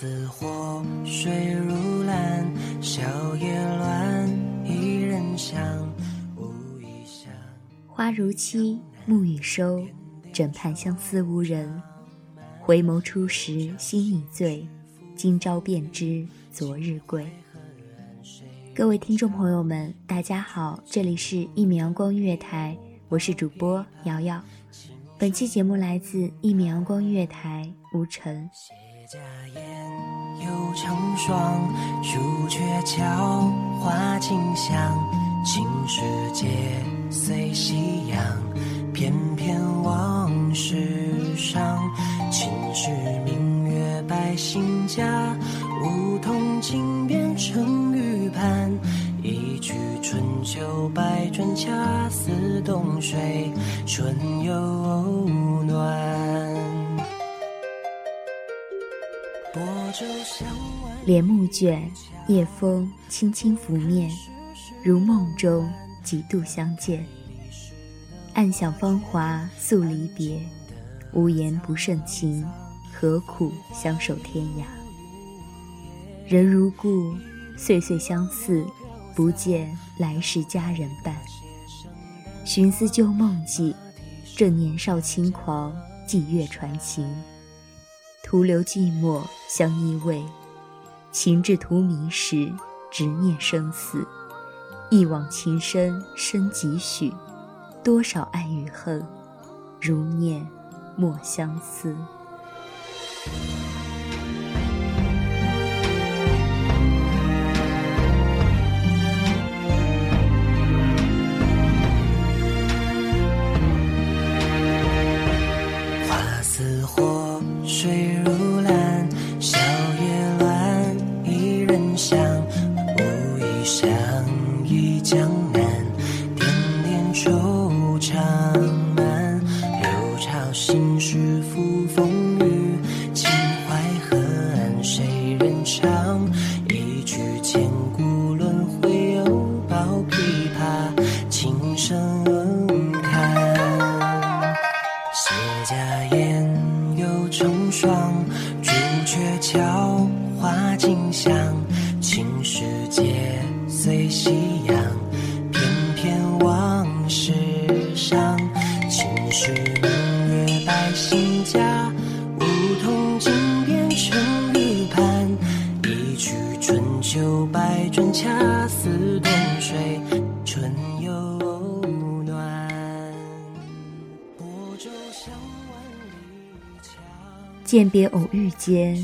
似火，水如蓝，小叶乱，一人香，无意香。花如期，暮雨收，枕畔相思无人。回眸初时心已醉，今朝便知昨日归。各位听众朋友们，大家好，这里是一米阳光音乐台，我是主播瑶瑶。本期节目来自一米阳光音乐台，吴晨。家燕又成双，朱雀桥花径香，青石街随夕阳，翩翩往事上。秦时明月百姓家，梧桐井边成玉盘。一曲春秋百转，恰似冬水春又暖。帘幕卷，夜风轻轻拂面，如梦中几度相见。暗想芳华诉离别，无言不胜情，何苦相守天涯？人如故，岁岁相似，不见来世佳人伴。寻思旧梦记，正年少轻狂，霁月传情。徒留寂寞相依偎，情至荼蘼时，执念生死。一往情深深几许？多少爱与恨，如念莫相思。心事付风雨，情怀河岸谁人唱？一曲千古轮回，又抱琵琶，琴声看。谢家燕又成双，朱雀桥花径香，青石街随夕阳，饯别偶遇间，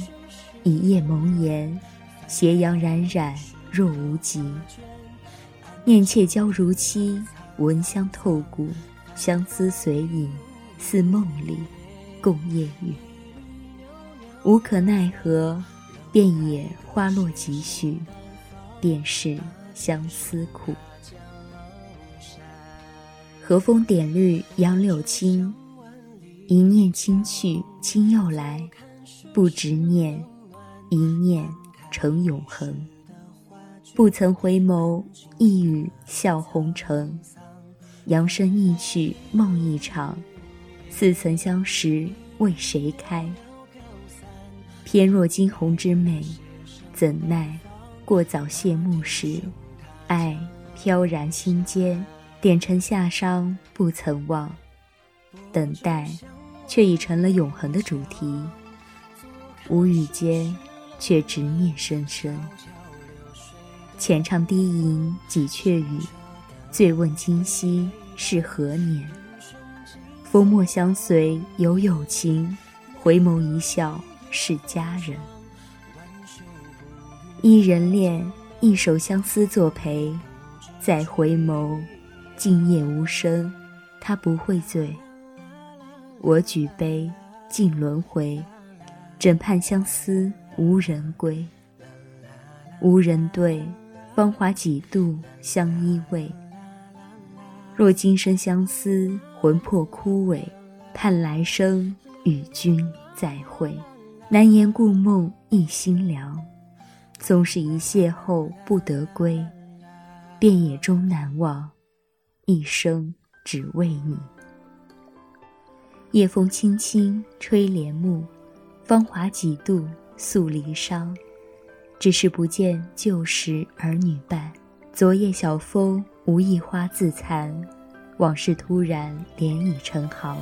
一夜蒙言，斜阳冉冉若无极。念妾娇如期，闻香透骨，相思随影似梦里共夜雨。无可奈何，便也花落几许，便是相思苦。和风点绿杨柳青，一念轻去轻又来，不执念，一念成永恒。不曾回眸，一语笑红尘。扬声一曲梦一场，似曾相识为谁开？翩若惊鸿之美，怎奈过早谢幕时，爱飘然心间。点尘夏伤不曾忘，等待，却已成了永恒的主题。无语间，却执念深深。浅唱低吟几阙语，醉问今夕是何年？风墨相随有友情，回眸一笑是佳人。一人恋，一首相思作陪，再回眸。今夜无声，他不会醉。我举杯，尽轮回，枕畔相思无人归。无人对，芳华几度相依偎。若今生相思，魂魄枯萎，盼来生与君再会。难言故梦一心凉，纵是一邂逅不得归，便也终难忘。一生只为你。夜风轻轻吹帘幕，芳华几度诉离殇。只是不见旧时儿女伴，昨夜晓风无意花自残，往事突然涟漪成行。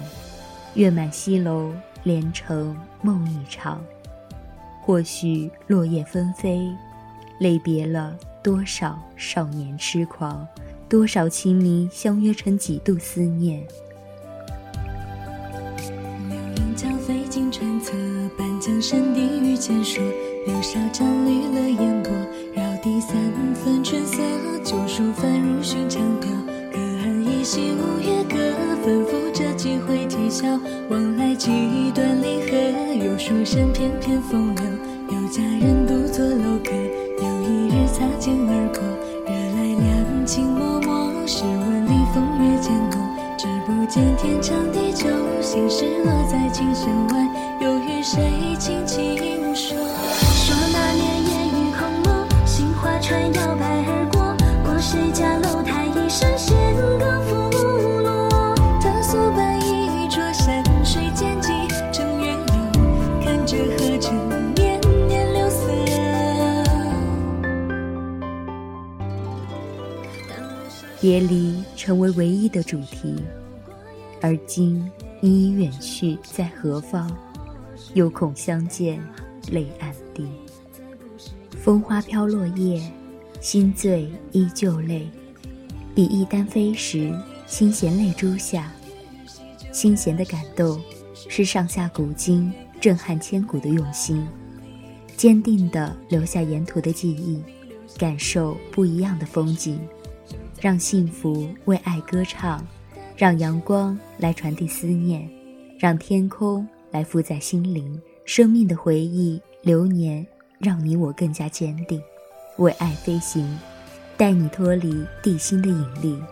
月满西楼，连成梦一场。或许落叶纷飞，泪别了多少少年痴狂。多少情迷相约成几度思念。江山地遇见说，柳梢沾绿了烟波，绕堤三分春色，旧书翻入寻常调。隔岸依稀五月歌，吩咐着几回啼笑。往来几段离合，有书生翩翩风流，有佳人独坐楼阁。有一日擦肩而过，惹来两情脉脉。试问里风月渐浓，只不见天长地久。心事落在琴弦外，又与谁轻轻说？说那年烟雨空蒙，杏花船摇摆而过，过谁家楼台一声弦歌拂落。他素伴一桌山水间际，正月有看着河城。别离成为唯一的主题，而今你已远去，在何方？又恐相见，泪暗滴。风花飘落叶，心醉依旧泪。比翼单飞时，心弦泪珠下。心弦的感动，是上下古今，震撼千古的用心。坚定地留下沿途的记忆，感受不一样的风景。让幸福为爱歌唱，让阳光来传递思念，让天空来负载心灵。生命的回忆，流年让你我更加坚定。为爱飞行，带你脱离地心的引力，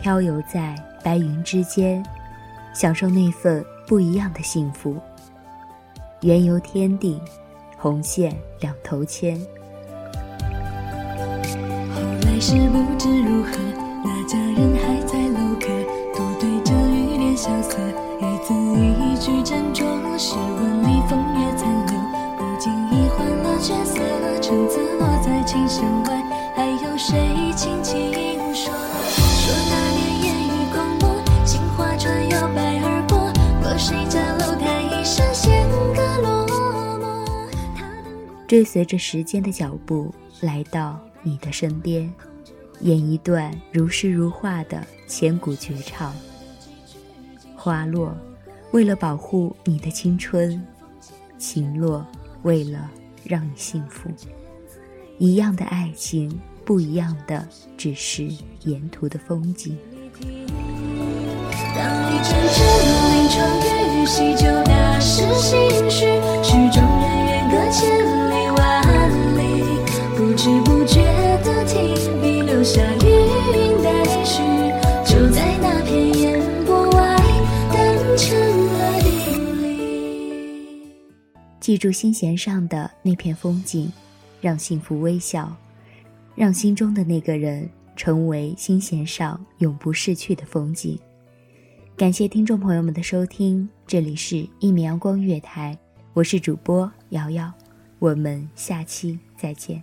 飘游在白云之间，享受那份不一样的幸福。缘由天地，红线两头牵。是不知如何，那佳人还在楼阁，独对着玉帘萧瑟，一字一句斟酌。试问里风月残留，不经意换了角色，橙子落在琴弦外，还有谁轻轻说？说那年烟雨空蒙，杏花船摇摆而过，过谁家楼台一声弦歌落寞。追随着时间的脚步，来到你的身边。演一段如诗如画的千古绝唱。花落，为了保护你的青春；情落，为了让你幸福。一样的爱情，不一样的只是沿途的风景。当一阵阵喜就大是心绪，曲终人远隔千里万里，不知不觉，下余韵待续。就在那片烟波外，淡成了定理。记住心弦上的那片风景，让幸福微笑，让心中的那个人成为心弦上永不逝去的风景。感谢听众朋友们的收听，这里是《一米阳光月台》，我是主播瑶瑶，我们下期再见。